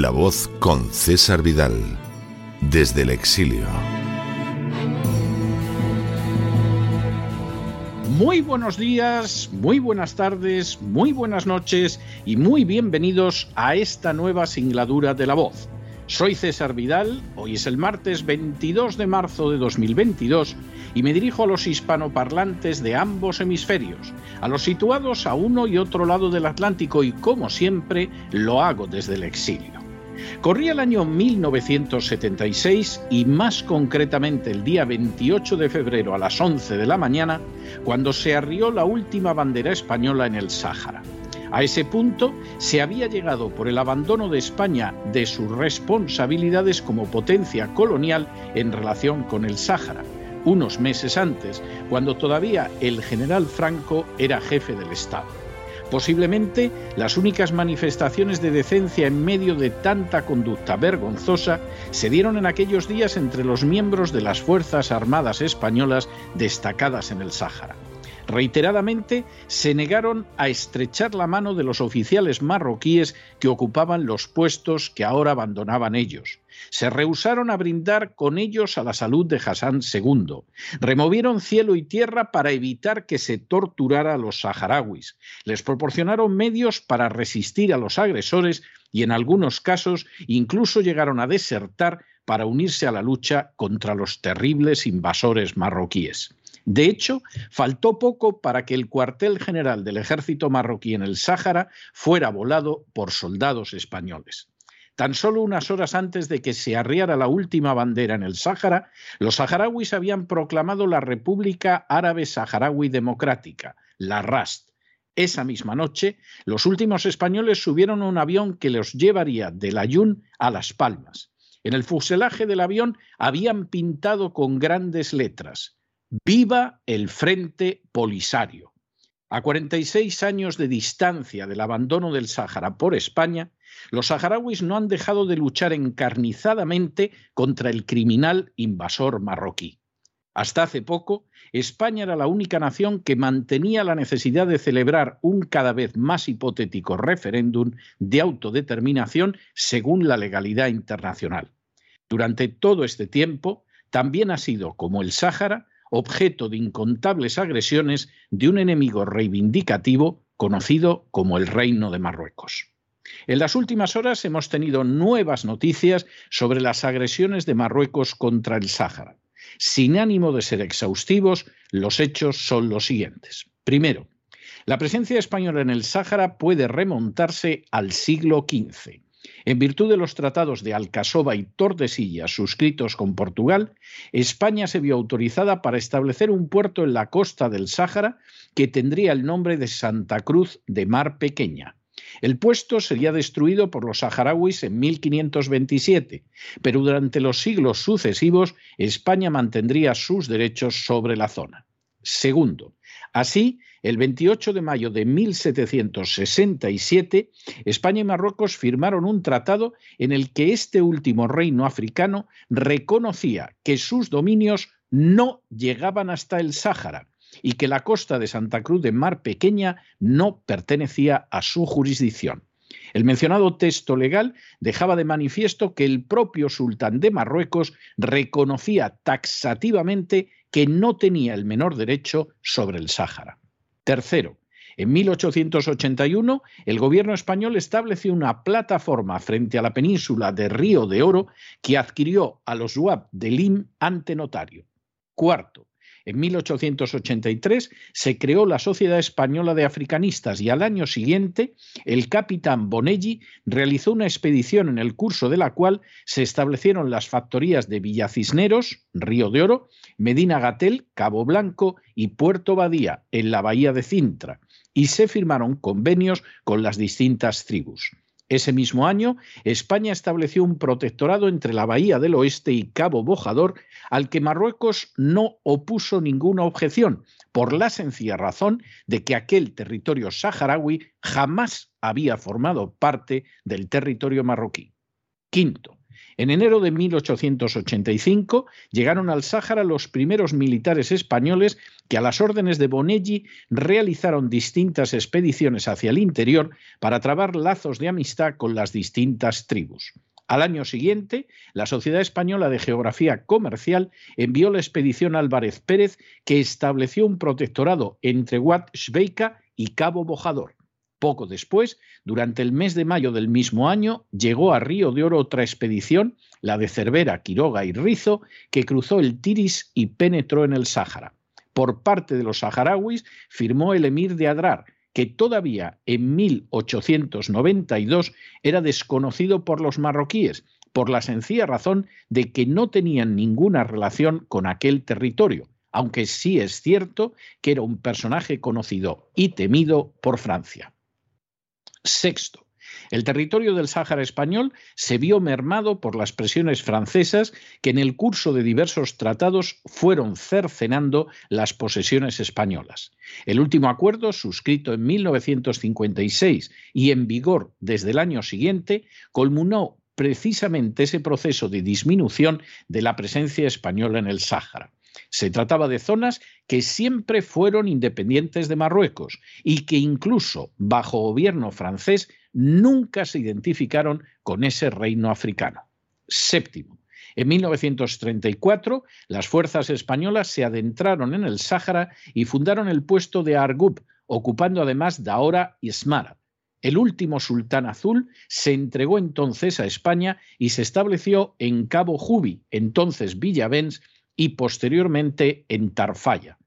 La voz con César Vidal, desde el exilio. Muy buenos días, muy buenas tardes, muy buenas noches y muy bienvenidos a esta nueva singladura de La voz. Soy César Vidal, hoy es el martes 22 de marzo de 2022 y me dirijo a los hispanoparlantes de ambos hemisferios, a los situados a uno y otro lado del Atlántico y como siempre lo hago desde el exilio. Corría el año 1976 y más concretamente el día 28 de febrero a las 11 de la mañana, cuando se arrió la última bandera española en el Sáhara. A ese punto se había llegado por el abandono de España de sus responsabilidades como potencia colonial en relación con el Sáhara, unos meses antes, cuando todavía el general Franco era jefe del Estado. Posiblemente las únicas manifestaciones de decencia en medio de tanta conducta vergonzosa se dieron en aquellos días entre los miembros de las Fuerzas Armadas Españolas destacadas en el Sáhara. Reiteradamente se negaron a estrechar la mano de los oficiales marroquíes que ocupaban los puestos que ahora abandonaban ellos. Se rehusaron a brindar con ellos a la salud de Hassan II. Removieron cielo y tierra para evitar que se torturara a los saharauis. Les proporcionaron medios para resistir a los agresores y en algunos casos incluso llegaron a desertar para unirse a la lucha contra los terribles invasores marroquíes. De hecho, faltó poco para que el cuartel general del ejército marroquí en el Sáhara fuera volado por soldados españoles. Tan solo unas horas antes de que se arriara la última bandera en el Sáhara, los saharauis habían proclamado la República Árabe Saharaui Democrática, la RAST. Esa misma noche, los últimos españoles subieron un avión que los llevaría del Ayun a Las Palmas. En el fuselaje del avión habían pintado con grandes letras Viva el Frente Polisario. A 46 años de distancia del abandono del Sáhara por España, los saharauis no han dejado de luchar encarnizadamente contra el criminal invasor marroquí. Hasta hace poco, España era la única nación que mantenía la necesidad de celebrar un cada vez más hipotético referéndum de autodeterminación según la legalidad internacional. Durante todo este tiempo, también ha sido, como el Sáhara, objeto de incontables agresiones de un enemigo reivindicativo conocido como el Reino de Marruecos. En las últimas horas hemos tenido nuevas noticias sobre las agresiones de Marruecos contra el Sáhara. Sin ánimo de ser exhaustivos, los hechos son los siguientes. Primero, la presencia española en el Sáhara puede remontarse al siglo XV. En virtud de los tratados de Alcasoba y Tordesillas suscritos con Portugal, España se vio autorizada para establecer un puerto en la costa del Sáhara que tendría el nombre de Santa Cruz de Mar Pequeña. El puesto sería destruido por los saharauis en 1527, pero durante los siglos sucesivos España mantendría sus derechos sobre la zona. Segundo, así, el 28 de mayo de 1767, España y Marruecos firmaron un tratado en el que este último reino africano reconocía que sus dominios no llegaban hasta el Sáhara y que la costa de Santa Cruz de Mar Pequeña no pertenecía a su jurisdicción. El mencionado texto legal dejaba de manifiesto que el propio sultán de Marruecos reconocía taxativamente que no tenía el menor derecho sobre el Sáhara. Tercero, en 1881, el gobierno español estableció una plataforma frente a la península de Río de Oro que adquirió a los UAP de Lim ante notario. Cuarto, en 1883 se creó la Sociedad Española de Africanistas y al año siguiente el capitán Bonelli realizó una expedición en el curso de la cual se establecieron las factorías de Villacisneros, Río de Oro, Medina Gatel, Cabo Blanco y Puerto Badía, en la bahía de Cintra, y se firmaron convenios con las distintas tribus. Ese mismo año, España estableció un protectorado entre la Bahía del Oeste y Cabo Bojador, al que Marruecos no opuso ninguna objeción, por la sencilla razón de que aquel territorio saharaui jamás había formado parte del territorio marroquí. Quinto, en enero de 1885 llegaron al Sáhara los primeros militares españoles que a las órdenes de Bonelli realizaron distintas expediciones hacia el interior para trabar lazos de amistad con las distintas tribus. Al año siguiente, la Sociedad Española de Geografía Comercial envió la expedición Álvarez Pérez que estableció un protectorado entre Wat y Cabo Bojador. Poco después, durante el mes de mayo del mismo año, llegó a Río de Oro otra expedición, la de Cervera, Quiroga y Rizo, que cruzó el Tiris y penetró en el Sáhara. Por parte de los saharauis firmó el emir de Adrar, que todavía en 1892 era desconocido por los marroquíes, por la sencilla razón de que no tenían ninguna relación con aquel territorio, aunque sí es cierto que era un personaje conocido y temido por Francia. Sexto, el territorio del Sáhara español se vio mermado por las presiones francesas que en el curso de diversos tratados fueron cercenando las posesiones españolas. El último acuerdo, suscrito en 1956 y en vigor desde el año siguiente, culminó precisamente ese proceso de disminución de la presencia española en el Sáhara. Se trataba de zonas que siempre fueron independientes de Marruecos y que incluso bajo gobierno francés nunca se identificaron con ese reino africano. Séptimo. En 1934, las fuerzas españolas se adentraron en el Sáhara y fundaron el puesto de Argub, ocupando además Daora y Smara. El último sultán azul se entregó entonces a España y se estableció en Cabo Jubi, entonces Villavens, y posteriormente en Tarfaya.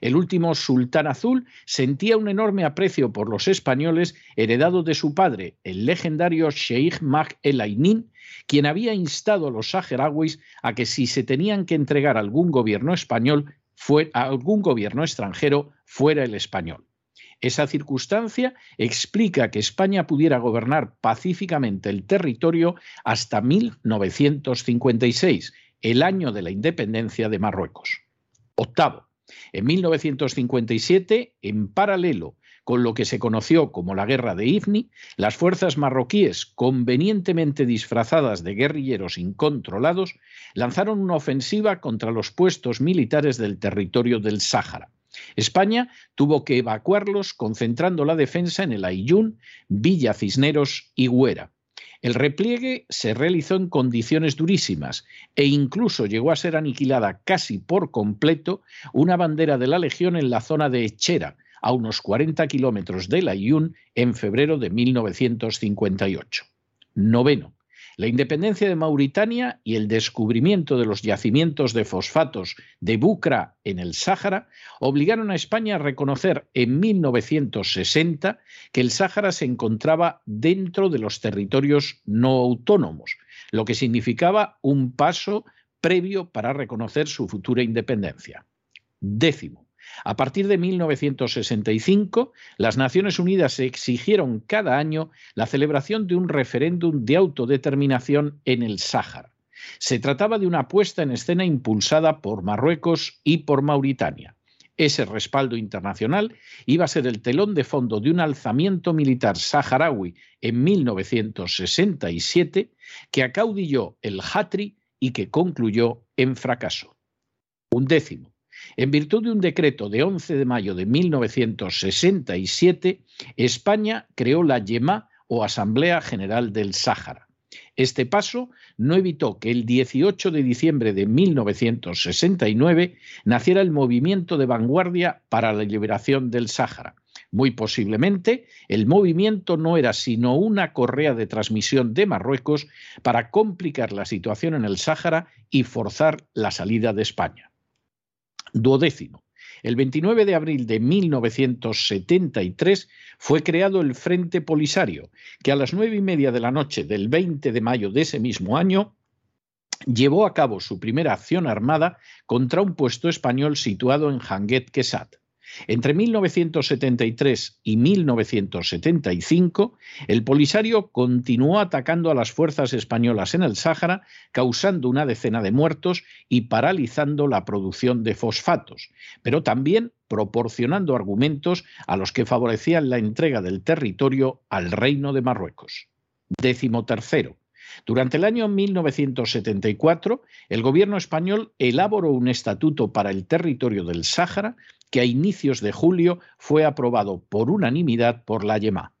El último sultán azul sentía un enorme aprecio por los españoles heredado de su padre, el legendario Sheikh Mag el Ainin, quien había instado a los saharauis a que si se tenían que entregar algún gobierno español, a algún gobierno extranjero, fuera el español. Esa circunstancia explica que España pudiera gobernar pacíficamente el territorio hasta 1956, el año de la independencia de Marruecos. Octavo, en 1957, en paralelo con lo que se conoció como la Guerra de Ifni, las fuerzas marroquíes, convenientemente disfrazadas de guerrilleros incontrolados, lanzaron una ofensiva contra los puestos militares del territorio del Sáhara. España tuvo que evacuarlos concentrando la defensa en el Ayyún, Villa Cisneros y Güera. El repliegue se realizó en condiciones durísimas e incluso llegó a ser aniquilada casi por completo una bandera de la Legión en la zona de Echera, a unos 40 kilómetros de La en febrero de 1958. Noveno. La independencia de Mauritania y el descubrimiento de los yacimientos de fosfatos de Bucra en el Sáhara obligaron a España a reconocer en 1960 que el Sáhara se encontraba dentro de los territorios no autónomos, lo que significaba un paso previo para reconocer su futura independencia. Décimo. A partir de 1965, las Naciones Unidas exigieron cada año la celebración de un referéndum de autodeterminación en el Sáhara. Se trataba de una puesta en escena impulsada por Marruecos y por Mauritania. Ese respaldo internacional iba a ser el telón de fondo de un alzamiento militar saharaui en 1967 que acaudilló el Hatri y que concluyó en fracaso. Un décimo. En virtud de un decreto de 11 de mayo de 1967, España creó la YEMA o Asamblea General del Sáhara. Este paso no evitó que el 18 de diciembre de 1969 naciera el movimiento de vanguardia para la liberación del Sáhara. Muy posiblemente, el movimiento no era sino una correa de transmisión de Marruecos para complicar la situación en el Sáhara y forzar la salida de España. Duodécimo. El 29 de abril de 1973 fue creado el Frente Polisario, que a las nueve y media de la noche del 20 de mayo de ese mismo año llevó a cabo su primera acción armada contra un puesto español situado en Janguet Quesat. Entre 1973 y 1975, el Polisario continuó atacando a las fuerzas españolas en el Sáhara, causando una decena de muertos y paralizando la producción de fosfatos, pero también proporcionando argumentos a los que favorecían la entrega del territorio al Reino de Marruecos. Décimo tercero. Durante el año 1974, el gobierno español elaboró un estatuto para el territorio del Sáhara que a inicios de julio fue aprobado por unanimidad por la YEMA.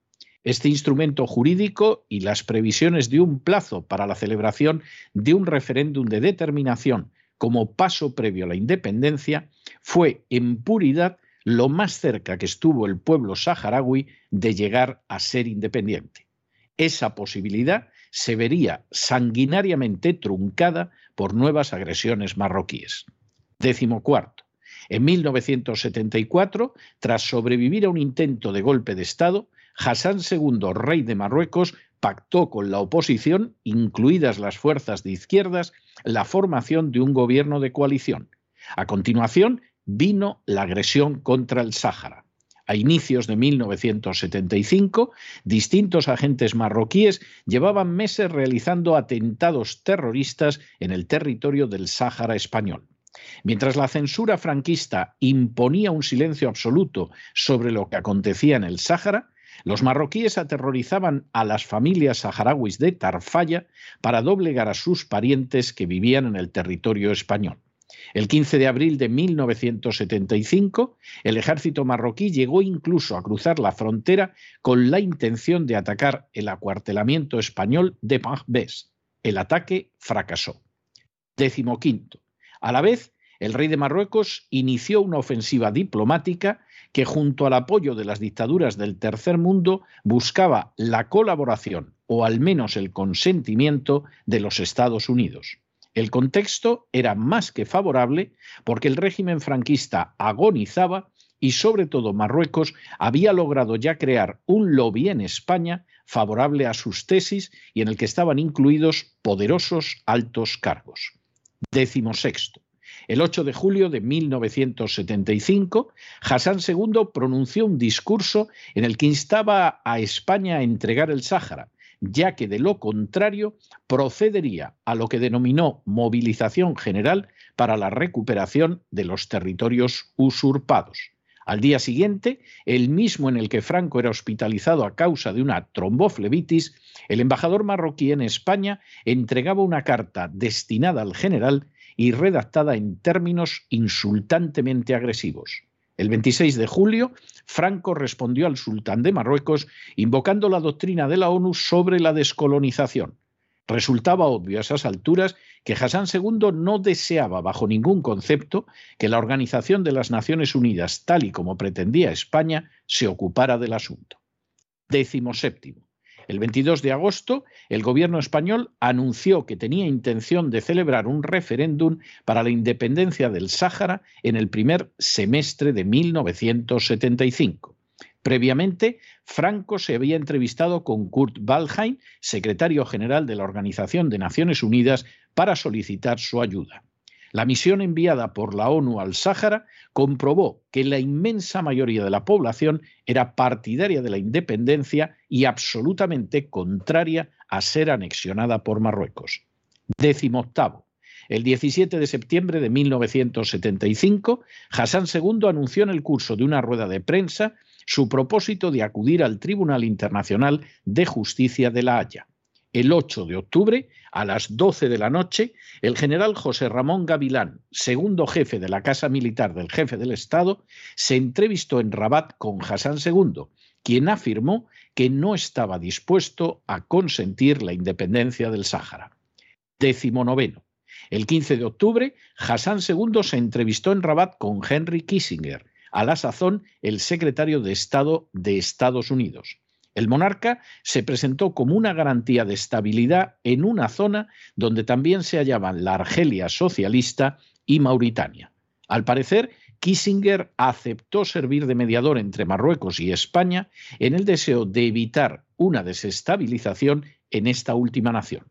Este instrumento jurídico y las previsiones de un plazo para la celebración de un referéndum de determinación como paso previo a la independencia fue en puridad lo más cerca que estuvo el pueblo saharaui de llegar a ser independiente. Esa posibilidad se vería sanguinariamente truncada por nuevas agresiones marroquíes. Décimo cuarto. En 1974, tras sobrevivir a un intento de golpe de Estado, Hassan II, rey de Marruecos, pactó con la oposición, incluidas las fuerzas de izquierdas, la formación de un gobierno de coalición. A continuación, vino la agresión contra el Sáhara. A inicios de 1975, distintos agentes marroquíes llevaban meses realizando atentados terroristas en el territorio del Sáhara español. Mientras la censura franquista imponía un silencio absoluto sobre lo que acontecía en el Sáhara, los marroquíes aterrorizaban a las familias saharauis de Tarfaya para doblegar a sus parientes que vivían en el territorio español. El 15 de abril de 1975, el ejército marroquí llegó incluso a cruzar la frontera con la intención de atacar el acuartelamiento español de Pangbés. El ataque fracasó. Décimo quinto. A la vez, el rey de Marruecos inició una ofensiva diplomática que junto al apoyo de las dictaduras del tercer mundo buscaba la colaboración o al menos el consentimiento de los Estados Unidos. El contexto era más que favorable porque el régimen franquista agonizaba y sobre todo Marruecos había logrado ya crear un lobby en España favorable a sus tesis y en el que estaban incluidos poderosos altos cargos. Décimo sexto. El 8 de julio de 1975, Hassan II pronunció un discurso en el que instaba a España a entregar el Sáhara, ya que de lo contrario procedería a lo que denominó movilización general para la recuperación de los territorios usurpados. Al día siguiente, el mismo en el que Franco era hospitalizado a causa de una tromboflebitis, el embajador marroquí en España entregaba una carta destinada al general y redactada en términos insultantemente agresivos. El 26 de julio, Franco respondió al sultán de Marruecos invocando la doctrina de la ONU sobre la descolonización. Resultaba obvio a esas alturas que Hassan II no deseaba bajo ningún concepto que la Organización de las Naciones Unidas, tal y como pretendía España, se ocupara del asunto. Décimo séptimo. El 22 de agosto, el gobierno español anunció que tenía intención de celebrar un referéndum para la independencia del Sáhara en el primer semestre de 1975. Previamente, Franco se había entrevistado con Kurt Waldheim, secretario general de la Organización de Naciones Unidas, para solicitar su ayuda. La misión enviada por la ONU al Sáhara comprobó que la inmensa mayoría de la población era partidaria de la independencia y absolutamente contraria a ser anexionada por Marruecos. Décimo octavo. El 17 de septiembre de 1975, Hassan II anunció en el curso de una rueda de prensa su propósito de acudir al Tribunal Internacional de Justicia de La Haya el 8 de octubre, a las 12 de la noche, el general José Ramón Gavilán, segundo jefe de la Casa Militar del jefe del Estado, se entrevistó en Rabat con Hassan II, quien afirmó que no estaba dispuesto a consentir la independencia del Sáhara. Décimo noveno. El 15 de octubre, Hassan II se entrevistó en Rabat con Henry Kissinger, a la sazón el secretario de Estado de Estados Unidos. El monarca se presentó como una garantía de estabilidad en una zona donde también se hallaban la Argelia socialista y Mauritania. Al parecer, Kissinger aceptó servir de mediador entre Marruecos y España en el deseo de evitar una desestabilización en esta última nación.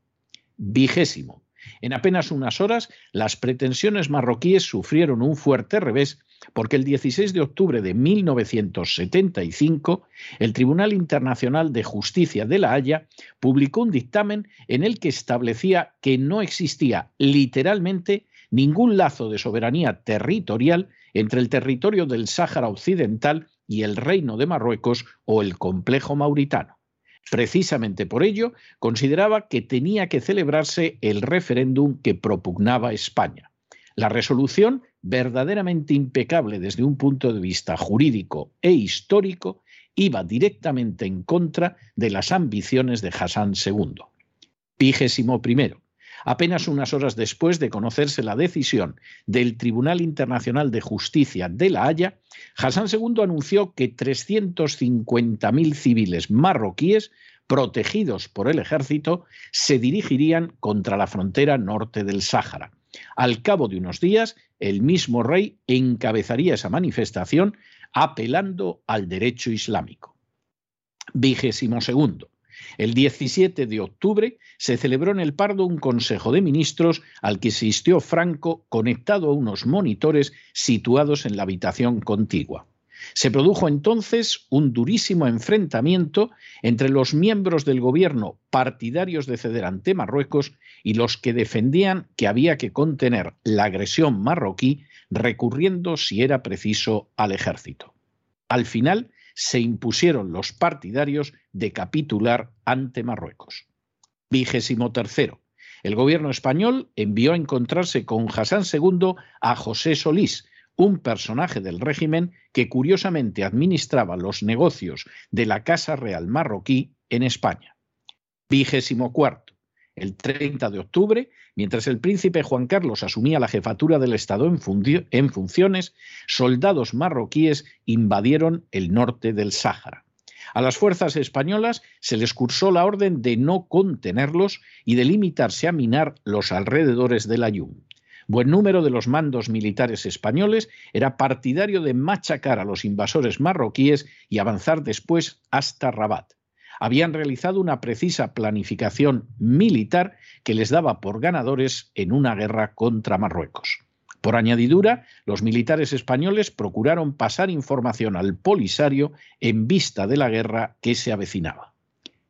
Vigésimo. En apenas unas horas, las pretensiones marroquíes sufrieron un fuerte revés porque el 16 de octubre de 1975 el Tribunal Internacional de Justicia de La Haya publicó un dictamen en el que establecía que no existía literalmente ningún lazo de soberanía territorial entre el territorio del Sáhara Occidental y el Reino de Marruecos o el complejo mauritano. Precisamente por ello, consideraba que tenía que celebrarse el referéndum que propugnaba España. La resolución, verdaderamente impecable desde un punto de vista jurídico e histórico, iba directamente en contra de las ambiciones de Hassan II. Vigésimo primero. Apenas unas horas después de conocerse la decisión del Tribunal Internacional de Justicia de La Haya, Hassan II anunció que 350.000 civiles marroquíes protegidos por el ejército se dirigirían contra la frontera norte del Sáhara. Al cabo de unos días, el mismo rey encabezaría esa manifestación apelando al derecho islámico. Vigésimo segundo. El 17 de octubre se celebró en el Pardo un Consejo de Ministros al que asistió Franco conectado a unos monitores situados en la habitación contigua. Se produjo entonces un durísimo enfrentamiento entre los miembros del gobierno partidarios de ceder ante Marruecos y los que defendían que había que contener la agresión marroquí recurriendo, si era preciso, al ejército. Al final, se impusieron los partidarios de capitular ante Marruecos. Vigésimo tercero. El gobierno español envió a encontrarse con Hassan II a José Solís, un personaje del régimen que curiosamente administraba los negocios de la Casa Real marroquí en España. Vigésimo cuarto. El 30 de octubre, mientras el príncipe Juan Carlos asumía la jefatura del Estado en, funciones, soldados marroquíes invadieron el norte del Sáhara. A las fuerzas españolas se les cursó la orden de no contenerlos y de limitarse a minar los alrededores del Ayun. Buen número de los mandos militares españoles era partidario de machacar a los invasores marroquíes y avanzar después hasta Rabat habían realizado una precisa planificación militar que les daba por ganadores en una guerra contra Marruecos. Por añadidura, los militares españoles procuraron pasar información al Polisario en vista de la guerra que se avecinaba.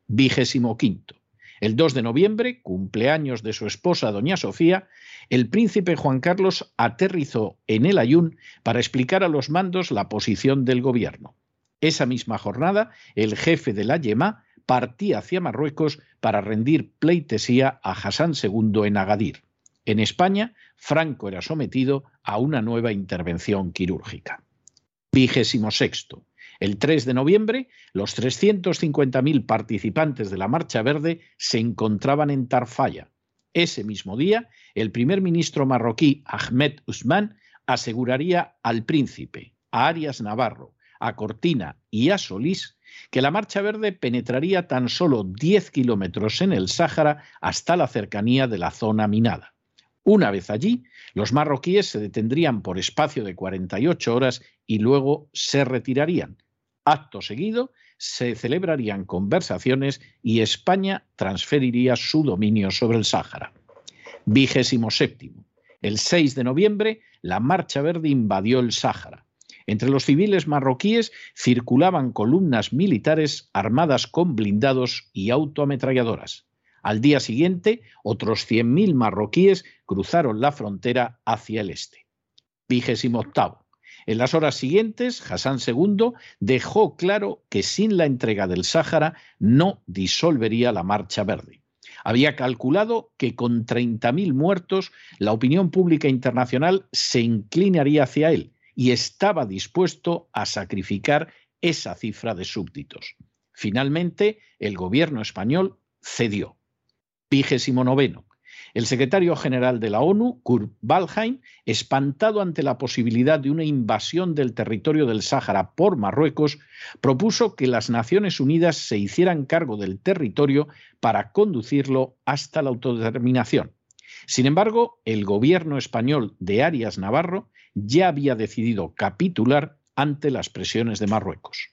Vigésimo quinto. El 2 de noviembre, cumpleaños de su esposa doña Sofía, el príncipe Juan Carlos aterrizó en el Ayun para explicar a los mandos la posición del gobierno. Esa misma jornada, el jefe de la Yema partía hacia Marruecos para rendir pleitesía a Hassan II en Agadir. En España, Franco era sometido a una nueva intervención quirúrgica. Vigésimo sexto. El 3 de noviembre, los 350.000 participantes de la Marcha Verde se encontraban en Tarfaya. Ese mismo día, el primer ministro marroquí Ahmed Usman aseguraría al príncipe, a Arias Navarro, a Cortina y a Solís que la Marcha Verde penetraría tan solo 10 kilómetros en el Sáhara hasta la cercanía de la zona minada. Una vez allí, los marroquíes se detendrían por espacio de 48 horas y luego se retirarían. Acto seguido, se celebrarían conversaciones y España transferiría su dominio sobre el Sáhara. Vigésimo séptimo. El 6 de noviembre, la Marcha Verde invadió el Sáhara. Entre los civiles marroquíes circulaban columnas militares armadas con blindados y autoametralladoras. Al día siguiente, otros 100.000 marroquíes cruzaron la frontera hacia el este. Vigésimo octavo. En las horas siguientes, Hassan II dejó claro que sin la entrega del Sáhara no disolvería la Marcha Verde. Había calculado que con 30.000 muertos la opinión pública internacional se inclinaría hacia él y estaba dispuesto a sacrificar esa cifra de súbditos. Finalmente, el gobierno español cedió. Vigésimo noveno. El secretario general de la ONU, Kurt Waldheim, espantado ante la posibilidad de una invasión del territorio del Sáhara por Marruecos, propuso que las Naciones Unidas se hicieran cargo del territorio para conducirlo hasta la autodeterminación. Sin embargo, el gobierno español de Arias Navarro ya había decidido capitular ante las presiones de Marruecos.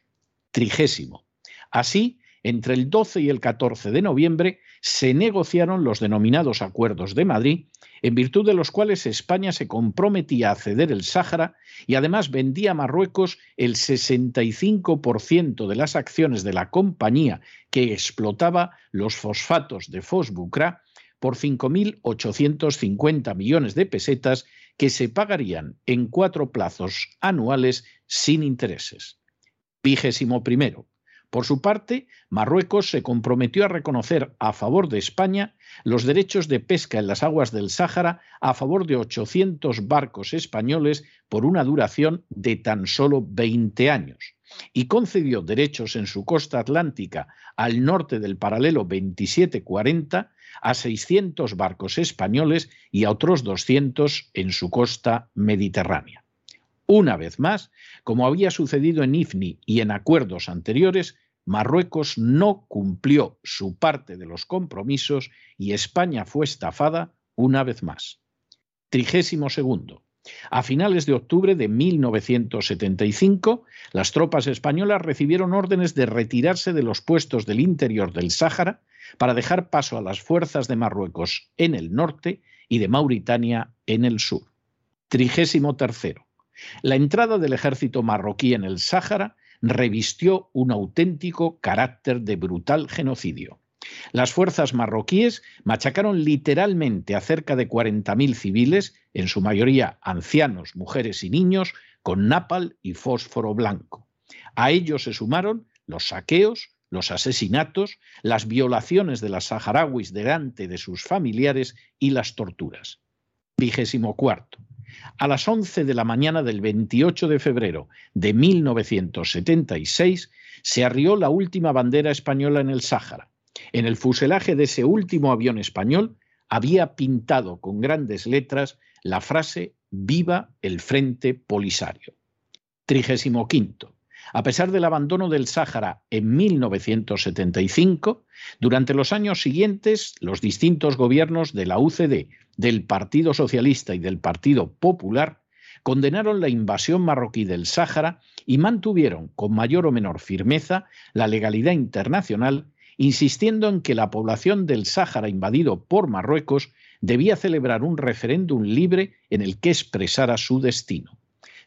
Trigésimo. Así, entre el 12 y el 14 de noviembre se negociaron los denominados Acuerdos de Madrid, en virtud de los cuales España se comprometía a ceder el Sáhara y además vendía a Marruecos el 65% de las acciones de la compañía que explotaba los fosfatos de Fosbucra por 5.850 millones de pesetas que se pagarían en cuatro plazos anuales sin intereses. Vigésimo primero. Por su parte, Marruecos se comprometió a reconocer a favor de España los derechos de pesca en las aguas del Sáhara a favor de 800 barcos españoles por una duración de tan solo 20 años y concedió derechos en su costa atlántica al norte del paralelo 2740 a 600 barcos españoles y a otros 200 en su costa mediterránea. Una vez más, como había sucedido en IFNI y en acuerdos anteriores, Marruecos no cumplió su parte de los compromisos y España fue estafada una vez más. Trigésimo segundo. A finales de octubre de 1975, las tropas españolas recibieron órdenes de retirarse de los puestos del interior del Sáhara para dejar paso a las fuerzas de Marruecos en el norte y de Mauritania en el sur. Trigésimo tercero. La entrada del ejército marroquí en el Sáhara revistió un auténtico carácter de brutal genocidio. Las fuerzas marroquíes machacaron literalmente a cerca de 40.000 civiles, en su mayoría ancianos, mujeres y niños, con napal y fósforo blanco. A ellos se sumaron los saqueos, los asesinatos, las violaciones de las saharauis delante de sus familiares y las torturas. Vigésimo cuarto. A las 11 de la mañana del 28 de febrero de 1976 se arrió la última bandera española en el Sáhara. En el fuselaje de ese último avión español había pintado con grandes letras la frase Viva el Frente Polisario. Trigésimo quinto. A pesar del abandono del Sáhara en 1975, durante los años siguientes los distintos gobiernos de la UCD, del Partido Socialista y del Partido Popular condenaron la invasión marroquí del Sáhara y mantuvieron con mayor o menor firmeza la legalidad internacional, insistiendo en que la población del Sáhara invadido por Marruecos debía celebrar un referéndum libre en el que expresara su destino.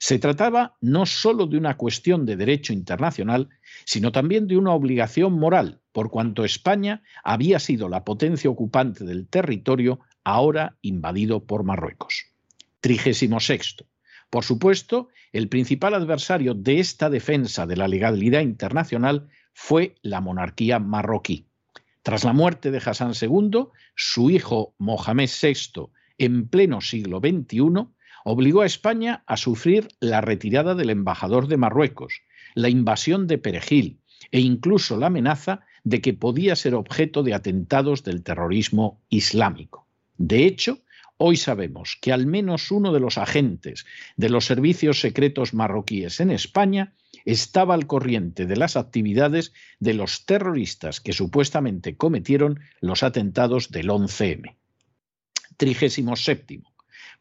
Se trataba no sólo de una cuestión de derecho internacional, sino también de una obligación moral, por cuanto España había sido la potencia ocupante del territorio ahora invadido por Marruecos. Trigésimo sexto. Por supuesto, el principal adversario de esta defensa de la legalidad internacional fue la monarquía marroquí. Tras la muerte de Hassan II, su hijo Mohamed VI, en pleno siglo XXI, obligó a España a sufrir la retirada del embajador de Marruecos, la invasión de Perejil e incluso la amenaza de que podía ser objeto de atentados del terrorismo islámico. De hecho, hoy sabemos que al menos uno de los agentes de los servicios secretos marroquíes en España estaba al corriente de las actividades de los terroristas que supuestamente cometieron los atentados del 11M. Trigésimo séptimo.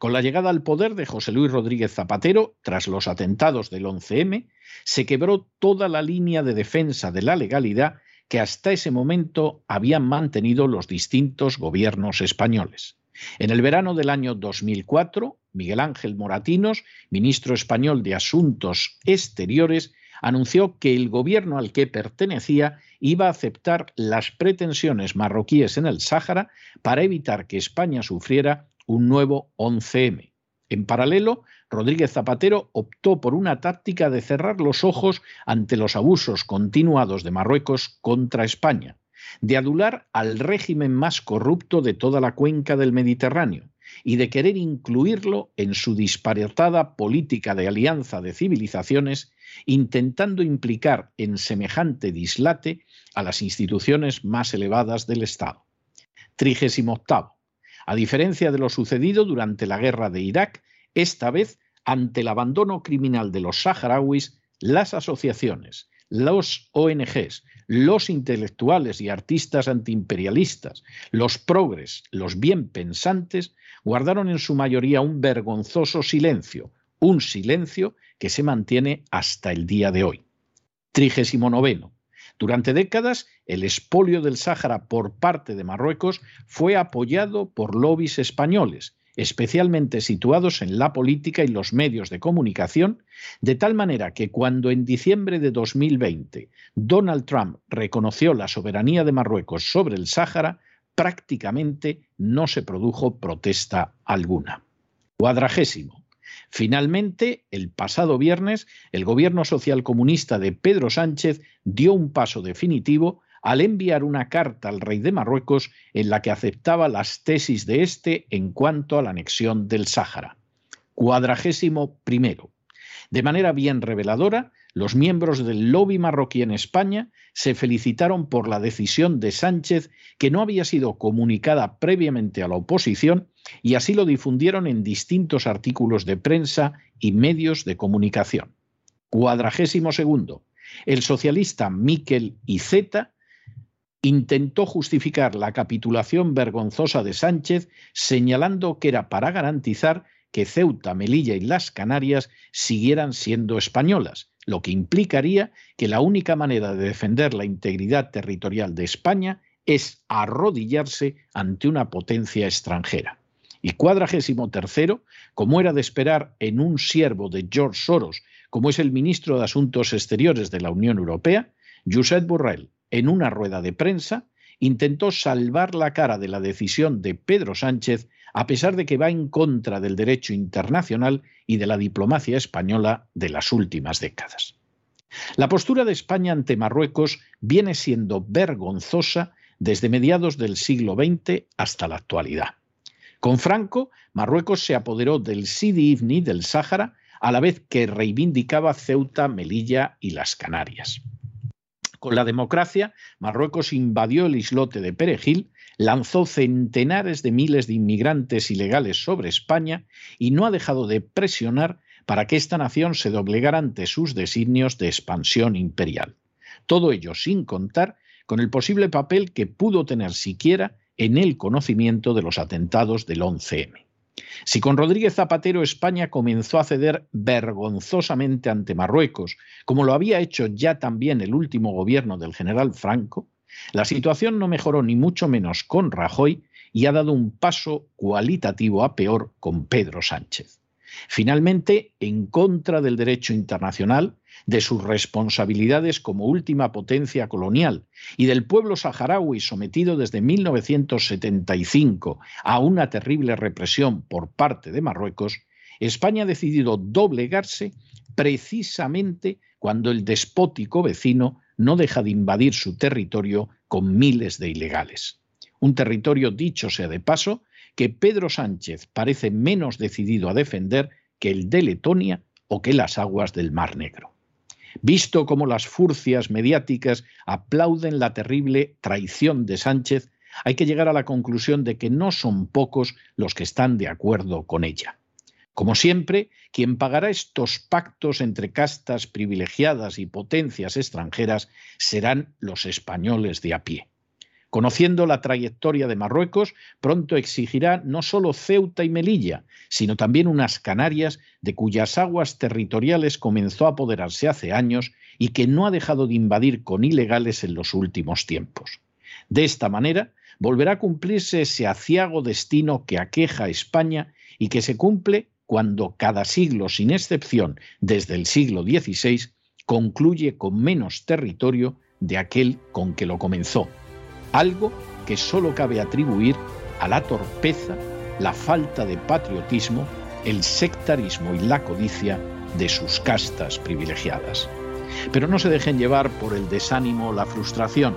Con la llegada al poder de José Luis Rodríguez Zapatero, tras los atentados del 11M, se quebró toda la línea de defensa de la legalidad que hasta ese momento habían mantenido los distintos gobiernos españoles. En el verano del año 2004, Miguel Ángel Moratinos, ministro español de Asuntos Exteriores, anunció que el gobierno al que pertenecía iba a aceptar las pretensiones marroquíes en el Sáhara para evitar que España sufriera un nuevo 11M. En paralelo, Rodríguez Zapatero optó por una táctica de cerrar los ojos ante los abusos continuados de Marruecos contra España, de adular al régimen más corrupto de toda la cuenca del Mediterráneo y de querer incluirlo en su disparatada política de alianza de civilizaciones, intentando implicar en semejante dislate a las instituciones más elevadas del Estado. Trigésimo octavo. A diferencia de lo sucedido durante la guerra de Irak, esta vez, ante el abandono criminal de los saharauis, las asociaciones, los ONGs, los intelectuales y artistas antiimperialistas, los progres, los bien pensantes, guardaron en su mayoría un vergonzoso silencio, un silencio que se mantiene hasta el día de hoy. Trigésimo noveno. Durante décadas, el expolio del Sáhara por parte de Marruecos fue apoyado por lobbies españoles, especialmente situados en la política y los medios de comunicación, de tal manera que cuando en diciembre de 2020 Donald Trump reconoció la soberanía de Marruecos sobre el Sáhara, prácticamente no se produjo protesta alguna. Cuadragésimo. Finalmente, el pasado viernes, el gobierno socialcomunista de Pedro Sánchez dio un paso definitivo al enviar una carta al rey de Marruecos en la que aceptaba las tesis de éste en cuanto a la anexión del Sáhara. Cuadragésimo primero. De manera bien reveladora, los miembros del lobby marroquí en España se felicitaron por la decisión de Sánchez que no había sido comunicada previamente a la oposición y así lo difundieron en distintos artículos de prensa y medios de comunicación. Cuadragésimo segundo. El socialista Miquel Iceta intentó justificar la capitulación vergonzosa de Sánchez señalando que era para garantizar que Ceuta, Melilla y las Canarias siguieran siendo españolas, lo que implicaría que la única manera de defender la integridad territorial de España es arrodillarse ante una potencia extranjera. Y cuadragésimo tercero, como era de esperar en un siervo de George Soros, como es el ministro de Asuntos Exteriores de la Unión Europea, Josep Borrell, en una rueda de prensa, intentó salvar la cara de la decisión de Pedro Sánchez a pesar de que va en contra del derecho internacional y de la diplomacia española de las últimas décadas. La postura de España ante Marruecos viene siendo vergonzosa desde mediados del siglo XX hasta la actualidad. Con Franco, Marruecos se apoderó del Sidi Ifni del Sáhara a la vez que reivindicaba Ceuta, Melilla y las Canarias. Con la democracia, Marruecos invadió el islote de Perejil, lanzó centenares de miles de inmigrantes ilegales sobre España y no ha dejado de presionar para que esta nación se doblegara ante sus designios de expansión imperial. Todo ello sin contar con el posible papel que pudo tener siquiera en el conocimiento de los atentados del 11M. Si con Rodríguez Zapatero España comenzó a ceder vergonzosamente ante Marruecos, como lo había hecho ya también el último gobierno del general Franco, la situación no mejoró ni mucho menos con Rajoy y ha dado un paso cualitativo a peor con Pedro Sánchez. Finalmente, en contra del derecho internacional, de sus responsabilidades como última potencia colonial y del pueblo saharaui sometido desde 1975 a una terrible represión por parte de Marruecos, España ha decidido doblegarse precisamente cuando el despótico vecino no deja de invadir su territorio con miles de ilegales. Un territorio, dicho sea de paso, que Pedro Sánchez parece menos decidido a defender que el de Letonia o que las aguas del Mar Negro. Visto cómo las furcias mediáticas aplauden la terrible traición de Sánchez, hay que llegar a la conclusión de que no son pocos los que están de acuerdo con ella. Como siempre, quien pagará estos pactos entre castas privilegiadas y potencias extranjeras serán los españoles de a pie. Conociendo la trayectoria de Marruecos, pronto exigirá no solo Ceuta y Melilla, sino también unas Canarias de cuyas aguas territoriales comenzó a apoderarse hace años y que no ha dejado de invadir con ilegales en los últimos tiempos. De esta manera, volverá a cumplirse ese aciago destino que aqueja a España y que se cumple cuando cada siglo, sin excepción, desde el siglo XVI, concluye con menos territorio de aquel con que lo comenzó algo que solo cabe atribuir a la torpeza, la falta de patriotismo, el sectarismo y la codicia de sus castas privilegiadas. Pero no se dejen llevar por el desánimo o la frustración,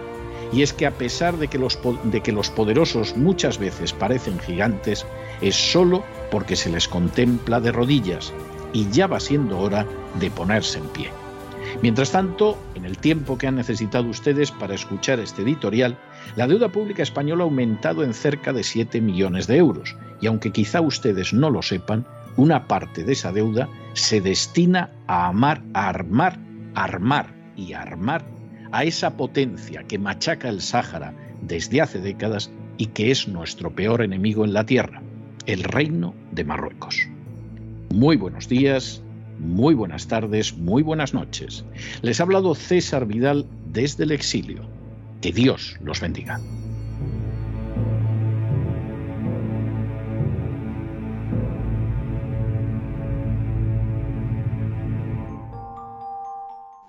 y es que a pesar de que, los, de que los poderosos muchas veces parecen gigantes, es solo porque se les contempla de rodillas, y ya va siendo hora de ponerse en pie. Mientras tanto, en el tiempo que han necesitado ustedes para escuchar este editorial, la deuda pública española ha aumentado en cerca de 7 millones de euros y aunque quizá ustedes no lo sepan, una parte de esa deuda se destina a amar, a armar, armar y armar a esa potencia que machaca el Sáhara desde hace décadas y que es nuestro peor enemigo en la tierra, el reino de Marruecos. Muy buenos días, muy buenas tardes, muy buenas noches. Les ha hablado César Vidal desde el exilio. Que Dios los bendiga.